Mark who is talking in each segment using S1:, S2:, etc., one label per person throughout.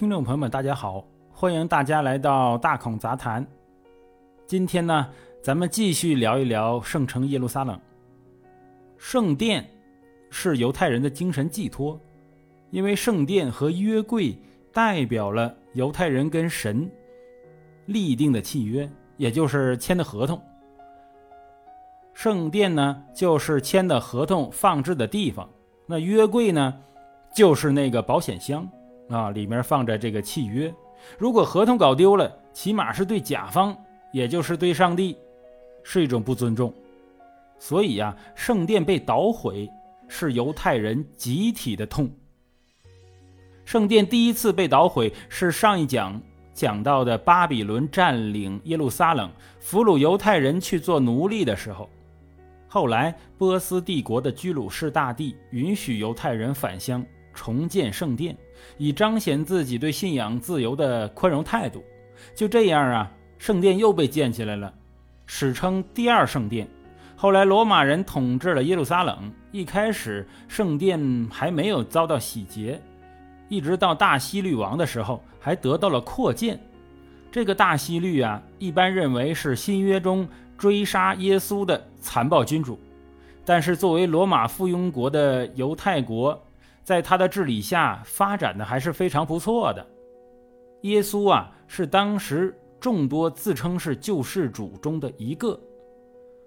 S1: 听众朋友们，大家好，欢迎大家来到大孔杂谈。今天呢，咱们继续聊一聊圣城耶路撒冷。圣殿是犹太人的精神寄托，因为圣殿和约柜代表了犹太人跟神立定的契约，也就是签的合同。圣殿呢，就是签的合同放置的地方；那约柜呢，就是那个保险箱。啊，里面放着这个契约，如果合同搞丢了，起码是对甲方，也就是对上帝，是一种不尊重。所以呀，圣殿被捣毁是犹太人集体的痛。圣殿第一次被捣毁是上一讲讲到的巴比伦占领耶路撒冷，俘虏犹太人去做奴隶的时候。后来波斯帝国的居鲁士大帝允许犹太人返乡。重建圣殿，以彰显自己对信仰自由的宽容态度。就这样啊，圣殿又被建起来了，史称第二圣殿。后来罗马人统治了耶路撒冷，一开始圣殿还没有遭到洗劫，一直到大希律王的时候，还得到了扩建。这个大希律啊，一般认为是新约中追杀耶稣的残暴君主，但是作为罗马附庸国的犹太国。在他的治理下，发展的还是非常不错的。耶稣啊，是当时众多自称是救世主中的一个。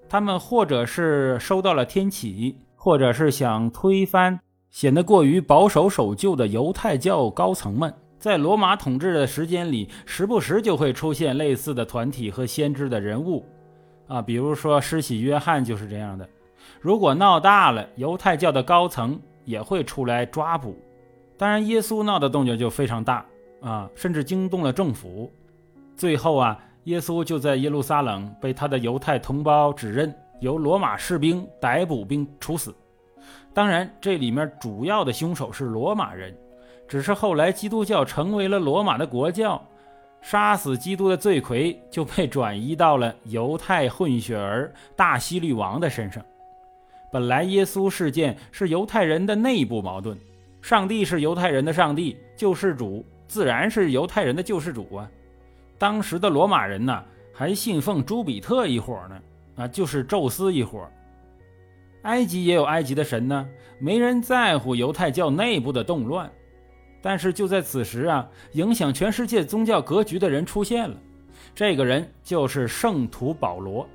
S1: 他们或者是收到了天启，或者是想推翻显得过于保守守旧的犹太教高层们。在罗马统治的时间里，时不时就会出现类似的团体和先知的人物，啊，比如说施洗约翰就是这样的。如果闹大了，犹太教的高层。也会出来抓捕，当然，耶稣闹的动静就非常大啊，甚至惊动了政府。最后啊，耶稣就在耶路撒冷被他的犹太同胞指认，由罗马士兵逮捕并处死。当然，这里面主要的凶手是罗马人，只是后来基督教成为了罗马的国教，杀死基督的罪魁就被转移到了犹太混血儿大希律王的身上。本来耶稣事件是犹太人的内部矛盾，上帝是犹太人的上帝，救世主自然是犹太人的救世主啊。当时的罗马人呢，还信奉朱比特一伙呢，啊，就是宙斯一伙。埃及也有埃及的神呢，没人在乎犹太教内部的动乱。但是就在此时啊，影响全世界宗教格局的人出现了，这个人就是圣徒保罗。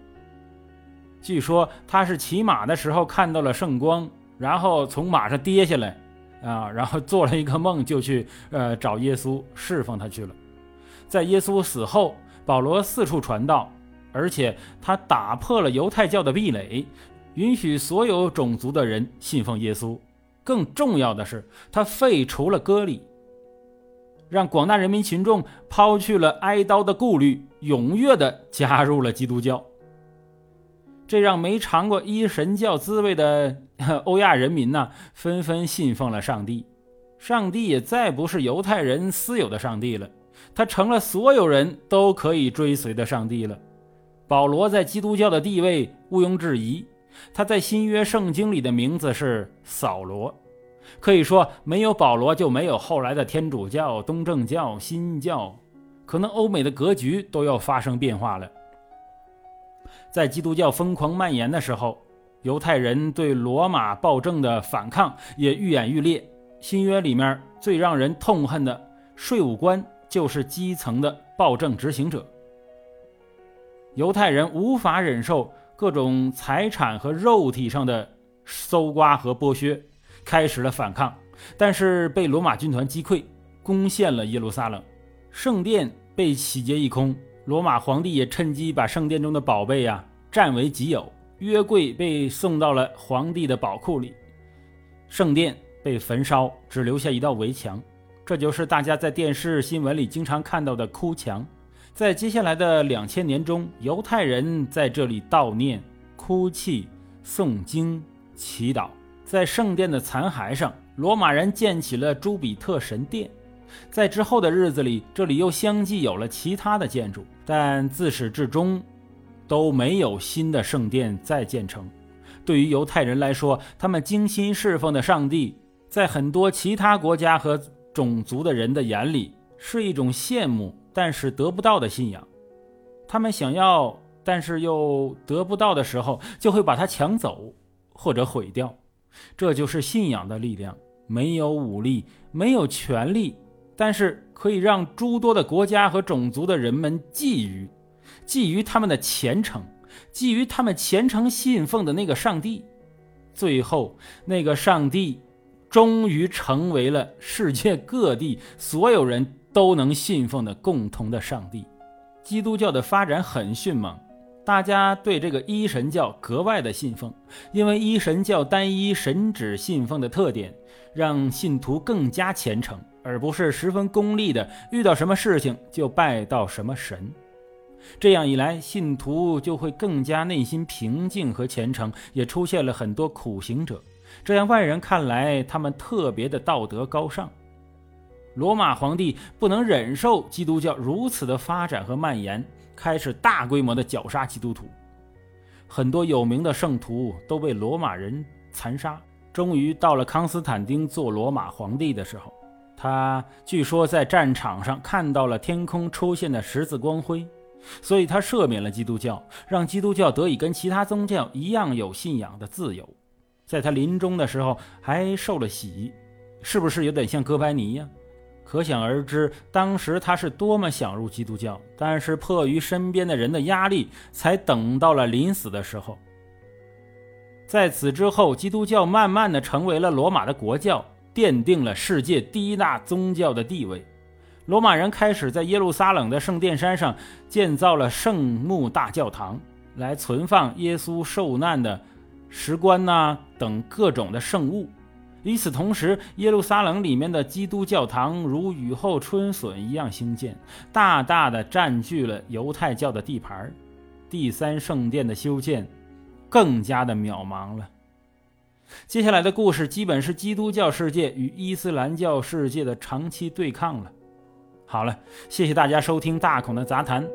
S1: 据说他是骑马的时候看到了圣光，然后从马上跌下来，啊，然后做了一个梦，就去呃找耶稣侍奉他去了。在耶稣死后，保罗四处传道，而且他打破了犹太教的壁垒，允许所有种族的人信奉耶稣。更重要的是，他废除了割礼，让广大人民群众抛去了挨刀的顾虑，踊跃地加入了基督教。这让没尝过一神教滋味的 欧亚人民呢，纷纷信奉了上帝。上帝也再不是犹太人私有的上帝了，他成了所有人都可以追随的上帝了。保罗在基督教的地位毋庸置疑，他在新约圣经里的名字是扫罗。可以说，没有保罗就没有后来的天主教、东正教、新教，可能欧美的格局都要发生变化了。在基督教疯狂蔓延的时候，犹太人对罗马暴政的反抗也愈演愈烈。新约里面最让人痛恨的税务官就是基层的暴政执行者。犹太人无法忍受各种财产和肉体上的搜刮和剥削，开始了反抗，但是被罗马军团击溃，攻陷了耶路撒冷，圣殿被洗劫一空。罗马皇帝也趁机把圣殿中的宝贝呀占为己有，约柜被送到了皇帝的宝库里，圣殿被焚烧，只留下一道围墙，这就是大家在电视新闻里经常看到的哭墙。在接下来的两千年中，犹太人在这里悼念、哭泣、诵经、祈祷。在圣殿的残骸上，罗马人建起了朱比特神殿。在之后的日子里，这里又相继有了其他的建筑，但自始至终都没有新的圣殿再建成。对于犹太人来说，他们精心侍奉的上帝，在很多其他国家和种族的人的眼里是一种羡慕但是得不到的信仰。他们想要但是又得不到的时候，就会把它抢走或者毁掉。这就是信仰的力量。没有武力，没有权力，但是可以让诸多的国家和种族的人们觊觎，觊觎他们的虔诚，觊觎他们虔诚信奉的那个上帝。最后，那个上帝终于成为了世界各地所有人都能信奉的共同的上帝。基督教的发展很迅猛。大家对这个一神教格外的信奉，因为一神教单一神旨信奉的特点，让信徒更加虔诚，而不是十分功利的，遇到什么事情就拜到什么神。这样一来，信徒就会更加内心平静和虔诚，也出现了很多苦行者，这样外人看来他们特别的道德高尚。罗马皇帝不能忍受基督教如此的发展和蔓延。开始大规模的绞杀基督徒，很多有名的圣徒都被罗马人残杀。终于到了康斯坦丁做罗马皇帝的时候，他据说在战场上看到了天空出现的十字光辉，所以他赦免了基督教，让基督教得以跟其他宗教一样有信仰的自由。在他临终的时候还受了洗，是不是有点像哥白尼呀？可想而知，当时他是多么想入基督教，但是迫于身边的人的压力，才等到了临死的时候。在此之后，基督教慢慢的成为了罗马的国教，奠定了世界第一大宗教的地位。罗马人开始在耶路撒冷的圣殿山上建造了圣墓大教堂，来存放耶稣受难的石棺呐等各种的圣物。与此同时，耶路撒冷里面的基督教堂如雨后春笋一样兴建，大大的占据了犹太教的地盘。第三圣殿的修建更加的渺茫了。接下来的故事基本是基督教世界与伊斯兰教世界的长期对抗了。好了，谢谢大家收听大孔的杂谈，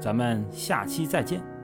S1: 咱们下期再见。